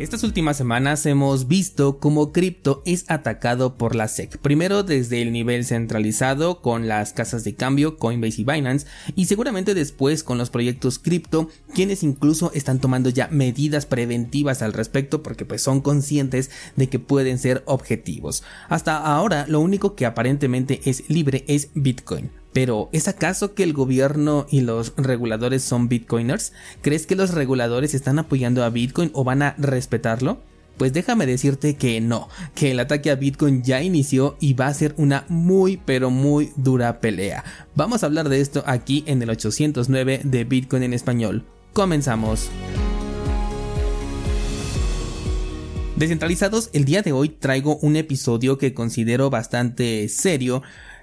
Estas últimas semanas hemos visto cómo cripto es atacado por la SEC. Primero desde el nivel centralizado con las casas de cambio Coinbase y Binance y seguramente después con los proyectos cripto quienes incluso están tomando ya medidas preventivas al respecto porque pues son conscientes de que pueden ser objetivos. Hasta ahora lo único que aparentemente es libre es Bitcoin. Pero, ¿es acaso que el gobierno y los reguladores son bitcoiners? ¿Crees que los reguladores están apoyando a Bitcoin o van a respetarlo? Pues déjame decirte que no, que el ataque a Bitcoin ya inició y va a ser una muy pero muy dura pelea. Vamos a hablar de esto aquí en el 809 de Bitcoin en español. Comenzamos. Descentralizados, el día de hoy traigo un episodio que considero bastante serio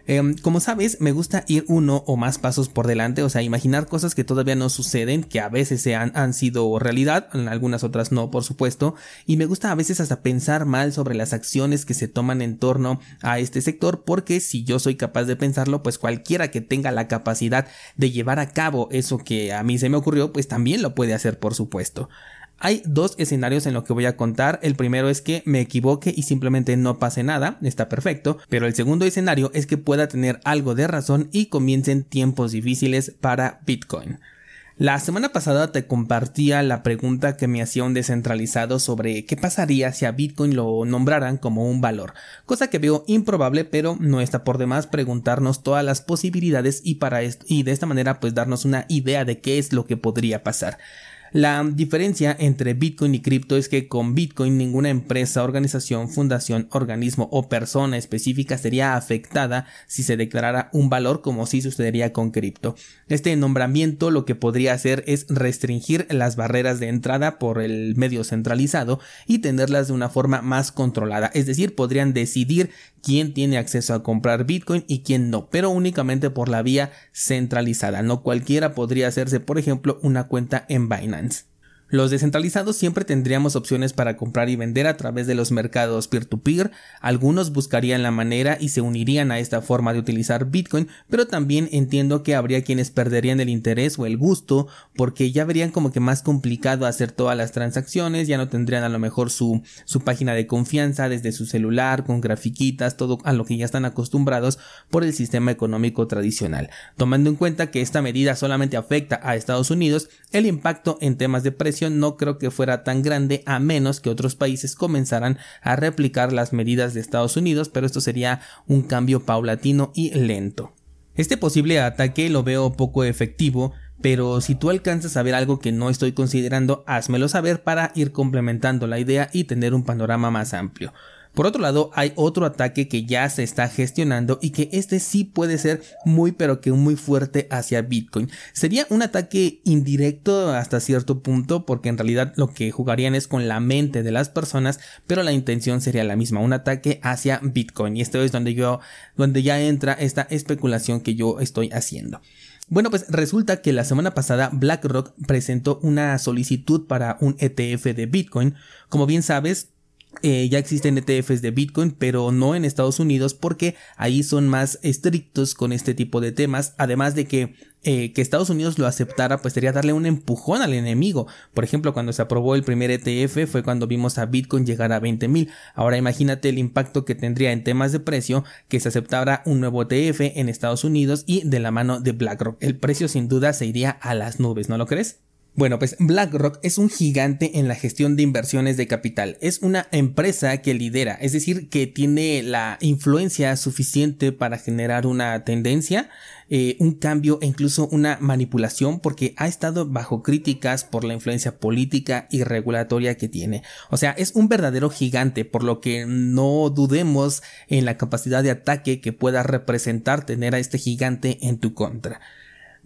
Em, como sabes, me gusta ir uno o más pasos por delante, o sea, imaginar cosas que todavía no suceden, que a veces se han, han sido realidad, en algunas otras no, por supuesto, y me gusta a veces hasta pensar mal sobre las acciones que se toman en torno a este sector, porque si yo soy capaz de pensarlo, pues cualquiera que tenga la capacidad de llevar a cabo eso que a mí se me ocurrió, pues también lo puede hacer, por supuesto. Hay dos escenarios en lo que voy a contar. El primero es que me equivoque y simplemente no pase nada, está perfecto. Pero el segundo escenario es que pueda tener algo de razón y comiencen tiempos difíciles para Bitcoin. La semana pasada te compartía la pregunta que me hacía un descentralizado sobre qué pasaría si a Bitcoin lo nombraran como un valor, cosa que veo improbable pero no está por demás preguntarnos todas las posibilidades y para y de esta manera pues darnos una idea de qué es lo que podría pasar. La diferencia entre Bitcoin y cripto es que con Bitcoin ninguna empresa, organización, fundación, organismo o persona específica sería afectada si se declarara un valor como si sucedería con cripto. Este nombramiento lo que podría hacer es restringir las barreras de entrada por el medio centralizado y tenerlas de una forma más controlada, es decir, podrían decidir quién tiene acceso a comprar Bitcoin y quién no, pero únicamente por la vía centralizada. No cualquiera podría hacerse, por ejemplo, una cuenta en Binance. continent Los descentralizados siempre tendríamos opciones para comprar y vender a través de los mercados peer-to-peer, algunos buscarían la manera y se unirían a esta forma de utilizar Bitcoin, pero también entiendo que habría quienes perderían el interés o el gusto porque ya verían como que más complicado hacer todas las transacciones, ya no tendrían a lo mejor su, su página de confianza desde su celular con grafiquitas, todo a lo que ya están acostumbrados por el sistema económico tradicional. Tomando en cuenta que esta medida solamente afecta a Estados Unidos, el impacto en temas de no creo que fuera tan grande a menos que otros países comenzaran a replicar las medidas de Estados Unidos, pero esto sería un cambio paulatino y lento. Este posible ataque lo veo poco efectivo, pero si tú alcanzas a ver algo que no estoy considerando, házmelo saber para ir complementando la idea y tener un panorama más amplio. Por otro lado, hay otro ataque que ya se está gestionando y que este sí puede ser muy pero que muy fuerte hacia Bitcoin. Sería un ataque indirecto hasta cierto punto porque en realidad lo que jugarían es con la mente de las personas, pero la intención sería la misma, un ataque hacia Bitcoin. Y esto es donde yo, donde ya entra esta especulación que yo estoy haciendo. Bueno, pues resulta que la semana pasada BlackRock presentó una solicitud para un ETF de Bitcoin. Como bien sabes, eh, ya existen ETFs de Bitcoin, pero no en Estados Unidos porque ahí son más estrictos con este tipo de temas. Además de que eh, que Estados Unidos lo aceptara, pues sería darle un empujón al enemigo. Por ejemplo, cuando se aprobó el primer ETF fue cuando vimos a Bitcoin llegar a 20 mil. Ahora imagínate el impacto que tendría en temas de precio que se aceptara un nuevo ETF en Estados Unidos y de la mano de BlackRock. El precio sin duda se iría a las nubes, ¿no lo crees? Bueno, pues BlackRock es un gigante en la gestión de inversiones de capital. Es una empresa que lidera, es decir, que tiene la influencia suficiente para generar una tendencia, eh, un cambio e incluso una manipulación porque ha estado bajo críticas por la influencia política y regulatoria que tiene. O sea, es un verdadero gigante, por lo que no dudemos en la capacidad de ataque que pueda representar tener a este gigante en tu contra.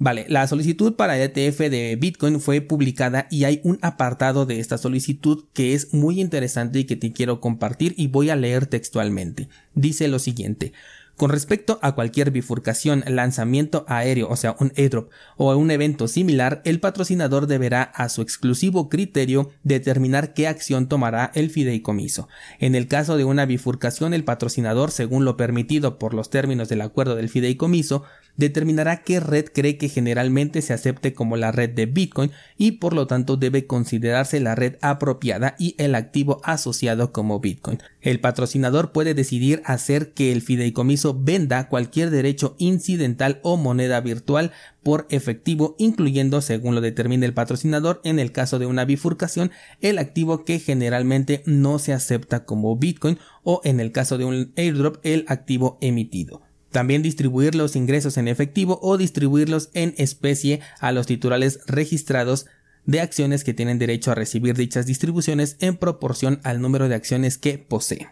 Vale, la solicitud para ETF de Bitcoin fue publicada y hay un apartado de esta solicitud que es muy interesante y que te quiero compartir y voy a leer textualmente. Dice lo siguiente. Con respecto a cualquier bifurcación, lanzamiento aéreo, o sea, un airdrop o un evento similar, el patrocinador deberá a su exclusivo criterio determinar qué acción tomará el fideicomiso. En el caso de una bifurcación, el patrocinador, según lo permitido por los términos del acuerdo del fideicomiso, determinará qué red cree que generalmente se acepte como la red de Bitcoin y por lo tanto debe considerarse la red apropiada y el activo asociado como Bitcoin. El patrocinador puede decidir hacer que el fideicomiso venda cualquier derecho incidental o moneda virtual por efectivo, incluyendo, según lo determine el patrocinador, en el caso de una bifurcación, el activo que generalmente no se acepta como Bitcoin o en el caso de un airdrop, el activo emitido. También distribuir los ingresos en efectivo o distribuirlos en especie a los titulares registrados de acciones que tienen derecho a recibir dichas distribuciones en proporción al número de acciones que posee.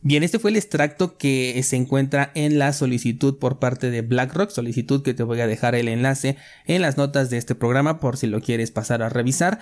Bien, este fue el extracto que se encuentra en la solicitud por parte de BlackRock, solicitud que te voy a dejar el enlace en las notas de este programa por si lo quieres pasar a revisar.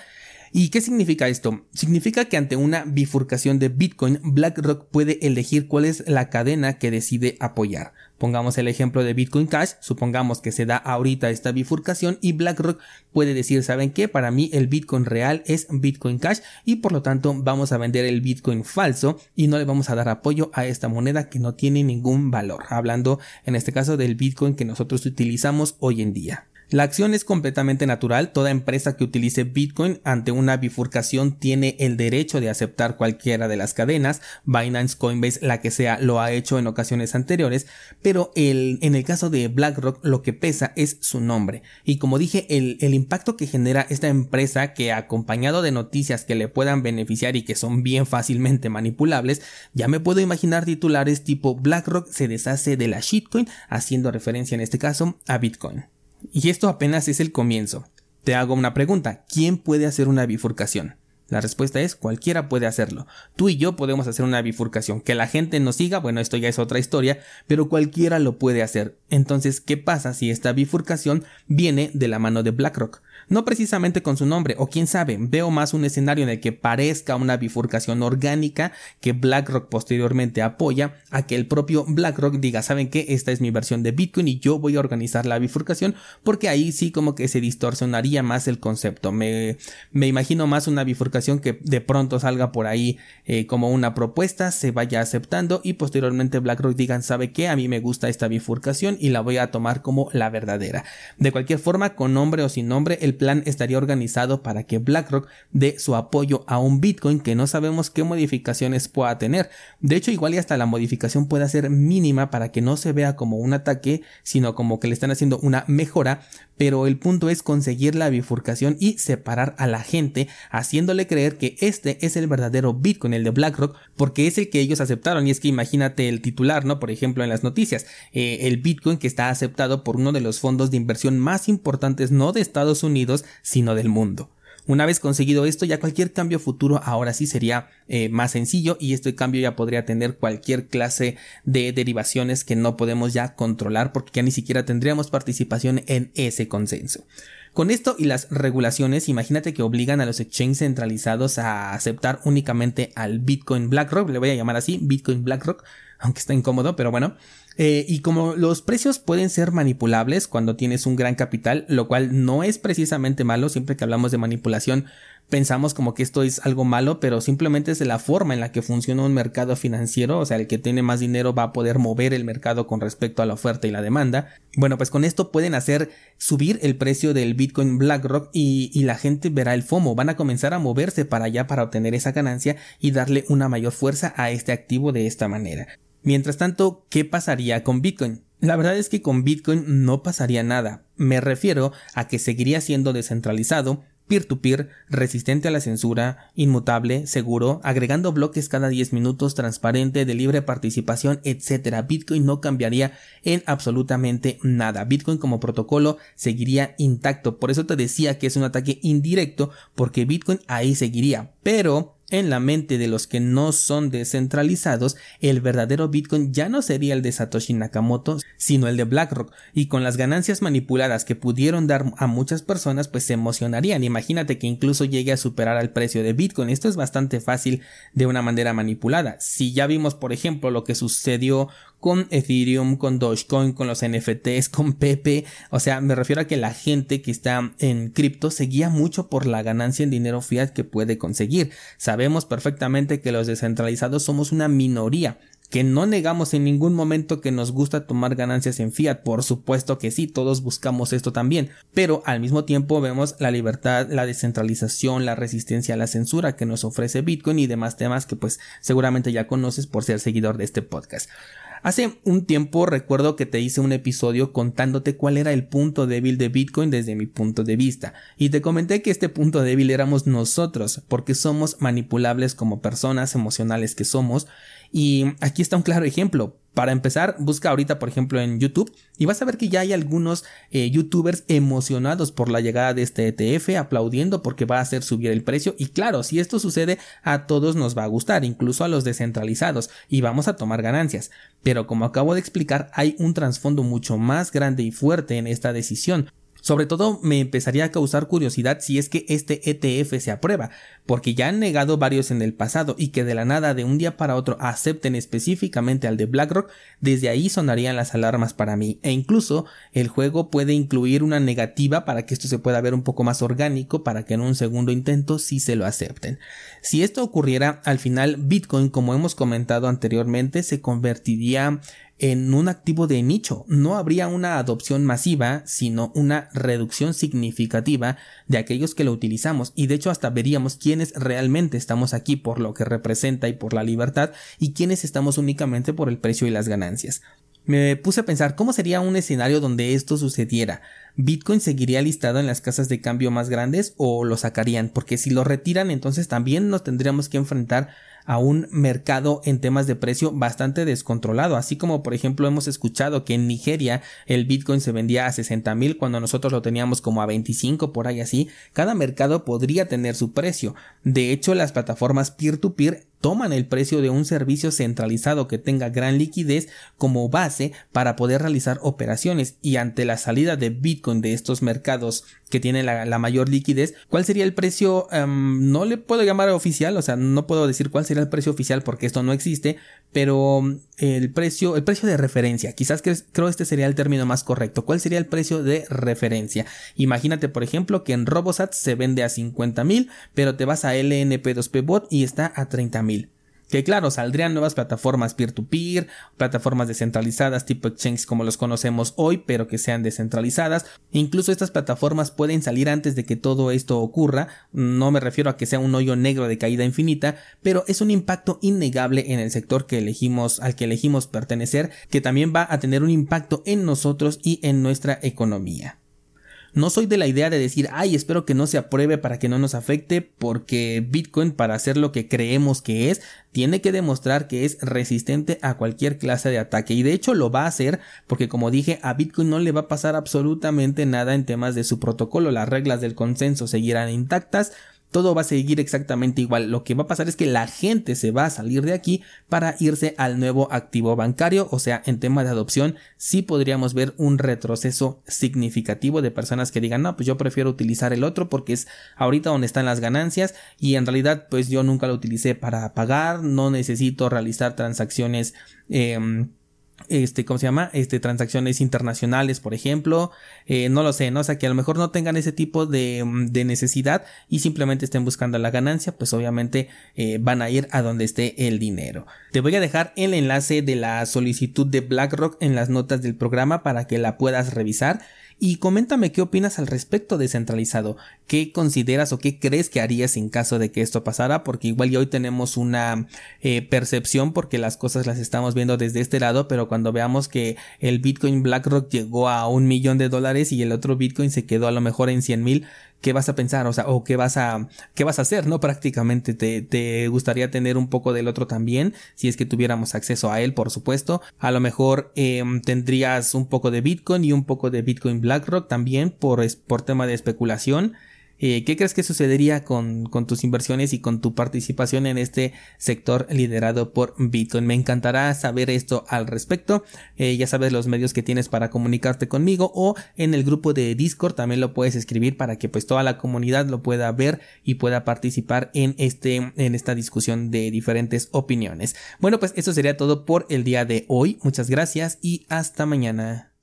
¿Y qué significa esto? Significa que ante una bifurcación de Bitcoin, BlackRock puede elegir cuál es la cadena que decide apoyar. Pongamos el ejemplo de Bitcoin Cash, supongamos que se da ahorita esta bifurcación y BlackRock puede decir, ¿saben qué? Para mí el Bitcoin real es Bitcoin Cash y por lo tanto vamos a vender el Bitcoin falso y no le vamos a dar apoyo a esta moneda que no tiene ningún valor, hablando en este caso del Bitcoin que nosotros utilizamos hoy en día. La acción es completamente natural, toda empresa que utilice Bitcoin ante una bifurcación tiene el derecho de aceptar cualquiera de las cadenas, Binance, Coinbase, la que sea, lo ha hecho en ocasiones anteriores, pero el, en el caso de BlackRock lo que pesa es su nombre. Y como dije, el, el impacto que genera esta empresa que acompañado de noticias que le puedan beneficiar y que son bien fácilmente manipulables, ya me puedo imaginar titulares tipo BlackRock se deshace de la shitcoin, haciendo referencia en este caso a Bitcoin. Y esto apenas es el comienzo. Te hago una pregunta, ¿quién puede hacer una bifurcación? La respuesta es cualquiera puede hacerlo. Tú y yo podemos hacer una bifurcación. Que la gente nos siga, bueno, esto ya es otra historia, pero cualquiera lo puede hacer. Entonces, ¿qué pasa si esta bifurcación viene de la mano de BlackRock? No precisamente con su nombre, o quién sabe, veo más un escenario en el que parezca una bifurcación orgánica que BlackRock posteriormente apoya a que el propio BlackRock diga, ¿saben qué? Esta es mi versión de Bitcoin y yo voy a organizar la bifurcación porque ahí sí como que se distorsionaría más el concepto. Me, me imagino más una bifurcación que de pronto salga por ahí eh, como una propuesta, se vaya aceptando y posteriormente BlackRock digan, ¿sabe qué? A mí me gusta esta bifurcación y la voy a tomar como la verdadera. De cualquier forma, con nombre o sin nombre, plan estaría organizado para que BlackRock dé su apoyo a un Bitcoin que no sabemos qué modificaciones pueda tener. De hecho, igual y hasta la modificación pueda ser mínima para que no se vea como un ataque, sino como que le están haciendo una mejora, pero el punto es conseguir la bifurcación y separar a la gente, haciéndole creer que este es el verdadero Bitcoin, el de BlackRock, porque es el que ellos aceptaron. Y es que imagínate el titular, ¿no? Por ejemplo, en las noticias, eh, el Bitcoin que está aceptado por uno de los fondos de inversión más importantes, no de Estados Unidos, sino del mundo. Una vez conseguido esto, ya cualquier cambio futuro ahora sí sería eh, más sencillo y este cambio ya podría tener cualquier clase de derivaciones que no podemos ya controlar porque ya ni siquiera tendríamos participación en ese consenso. Con esto y las regulaciones, imagínate que obligan a los exchanges centralizados a aceptar únicamente al Bitcoin BlackRock, le voy a llamar así, Bitcoin BlackRock, aunque está incómodo, pero bueno, eh, y como los precios pueden ser manipulables cuando tienes un gran capital, lo cual no es precisamente malo, siempre que hablamos de manipulación pensamos como que esto es algo malo, pero simplemente es la forma en la que funciona un mercado financiero, o sea, el que tiene más dinero va a poder mover el mercado con respecto a la oferta y la demanda. Bueno, pues con esto pueden hacer subir el precio del Bitcoin BlackRock y la gente verá el FOMO, van a comenzar a moverse para allá para obtener esa ganancia y darle una mayor fuerza a este activo de esta manera. Mientras tanto, ¿qué pasaría con Bitcoin? La verdad es que con Bitcoin no pasaría nada. Me refiero a que seguiría siendo descentralizado, peer-to-peer, resistente a la censura, inmutable, seguro, agregando bloques cada 10 minutos, transparente, de libre participación, etc. Bitcoin no cambiaría en absolutamente nada. Bitcoin como protocolo seguiría intacto. Por eso te decía que es un ataque indirecto, porque Bitcoin ahí seguiría. Pero en la mente de los que no son descentralizados, el verdadero Bitcoin ya no sería el de Satoshi Nakamoto, sino el de BlackRock, y con las ganancias manipuladas que pudieron dar a muchas personas, pues se emocionarían. Imagínate que incluso llegue a superar al precio de Bitcoin. Esto es bastante fácil de una manera manipulada. Si ya vimos, por ejemplo, lo que sucedió con Ethereum, con Dogecoin, con los NFTs, con Pepe. O sea, me refiero a que la gente que está en cripto se guía mucho por la ganancia en dinero fiat que puede conseguir. Sabemos perfectamente que los descentralizados somos una minoría que no negamos en ningún momento que nos gusta tomar ganancias en fiat, por supuesto que sí, todos buscamos esto también, pero al mismo tiempo vemos la libertad, la descentralización, la resistencia a la censura que nos ofrece Bitcoin y demás temas que pues seguramente ya conoces por ser seguidor de este podcast. Hace un tiempo recuerdo que te hice un episodio contándote cuál era el punto débil de Bitcoin desde mi punto de vista, y te comenté que este punto débil éramos nosotros, porque somos manipulables como personas emocionales que somos, y aquí está un claro ejemplo. Para empezar, busca ahorita, por ejemplo, en YouTube y vas a ver que ya hay algunos eh, youtubers emocionados por la llegada de este ETF, aplaudiendo porque va a hacer subir el precio. Y claro, si esto sucede, a todos nos va a gustar, incluso a los descentralizados, y vamos a tomar ganancias. Pero como acabo de explicar, hay un trasfondo mucho más grande y fuerte en esta decisión. Sobre todo me empezaría a causar curiosidad si es que este ETF se aprueba, porque ya han negado varios en el pasado y que de la nada de un día para otro acepten específicamente al de BlackRock, desde ahí sonarían las alarmas para mí e incluso el juego puede incluir una negativa para que esto se pueda ver un poco más orgánico para que en un segundo intento sí se lo acepten. Si esto ocurriera, al final Bitcoin, como hemos comentado anteriormente, se convertiría en un activo de nicho. No habría una adopción masiva, sino una reducción significativa de aquellos que lo utilizamos. Y de hecho hasta veríamos quiénes realmente estamos aquí por lo que representa y por la libertad y quiénes estamos únicamente por el precio y las ganancias. Me puse a pensar cómo sería un escenario donde esto sucediera. ¿Bitcoin seguiría listado en las casas de cambio más grandes o lo sacarían? Porque si lo retiran entonces también nos tendríamos que enfrentar a un mercado en temas de precio bastante descontrolado, así como por ejemplo hemos escuchado que en Nigeria el Bitcoin se vendía a 60 mil cuando nosotros lo teníamos como a 25 por ahí así, cada mercado podría tener su precio. De hecho, las plataformas peer-to-peer toman el precio de un servicio centralizado que tenga gran liquidez como base para poder realizar operaciones y ante la salida de Bitcoin de estos mercados que tienen la, mayor liquidez, ¿cuál sería el precio? Em, no le puedo llamar oficial, o sea, no puedo decir cuál sería el precio oficial porque esto no existe, pero em, el precio, el precio de referencia, quizás que, creo este sería el término más correcto. ¿Cuál sería el precio de referencia? Imagínate, por ejemplo, que en Robosat se vende a 50 mil, pero te vas a LNP2P Bot y está a 30 mil. Que claro, saldrían nuevas plataformas peer-to-peer, plataformas descentralizadas tipo exchange como los conocemos hoy, pero que sean descentralizadas. Incluso estas plataformas pueden salir antes de que todo esto ocurra. No me refiero a que sea un hoyo negro de caída infinita, pero es un impacto innegable en el sector que elegimos, al que elegimos pertenecer, que también va a tener un impacto en nosotros y en nuestra economía. No soy de la idea de decir, ay, espero que no se apruebe para que no nos afecte, porque Bitcoin, para hacer lo que creemos que es, tiene que demostrar que es resistente a cualquier clase de ataque. Y de hecho lo va a hacer, porque como dije, a Bitcoin no le va a pasar absolutamente nada en temas de su protocolo. Las reglas del consenso seguirán intactas todo va a seguir exactamente igual. Lo que va a pasar es que la gente se va a salir de aquí para irse al nuevo activo bancario. O sea, en tema de adopción, sí podríamos ver un retroceso significativo de personas que digan, no, pues yo prefiero utilizar el otro porque es ahorita donde están las ganancias y en realidad pues yo nunca lo utilicé para pagar, no necesito realizar transacciones eh, este, ¿cómo se llama? Este, transacciones internacionales, por ejemplo, eh, no lo sé, ¿no? O sea, que a lo mejor no tengan ese tipo de, de necesidad y simplemente estén buscando la ganancia, pues obviamente eh, van a ir a donde esté el dinero. Te voy a dejar el enlace de la solicitud de BlackRock en las notas del programa para que la puedas revisar y coméntame qué opinas al respecto descentralizado, qué consideras o qué crees que harías en caso de que esto pasara, porque igual ya hoy tenemos una eh, percepción porque las cosas las estamos viendo desde este lado, pero cuando veamos que el Bitcoin BlackRock llegó a un millón de dólares y el otro Bitcoin se quedó a lo mejor en 100 mil, qué vas a pensar, o sea, o qué vas a, qué vas a hacer, ¿no? Prácticamente te, te gustaría tener un poco del otro también, si es que tuviéramos acceso a él, por supuesto. A lo mejor em, tendrías un poco de Bitcoin y un poco de Bitcoin BlackRock también por, por tema de especulación. Eh, ¿Qué crees que sucedería con, con, tus inversiones y con tu participación en este sector liderado por Bitcoin? Me encantará saber esto al respecto. Eh, ya sabes los medios que tienes para comunicarte conmigo o en el grupo de Discord también lo puedes escribir para que pues toda la comunidad lo pueda ver y pueda participar en este en esta discusión de diferentes opiniones. Bueno, pues eso sería todo por el día de hoy. Muchas gracias y hasta mañana.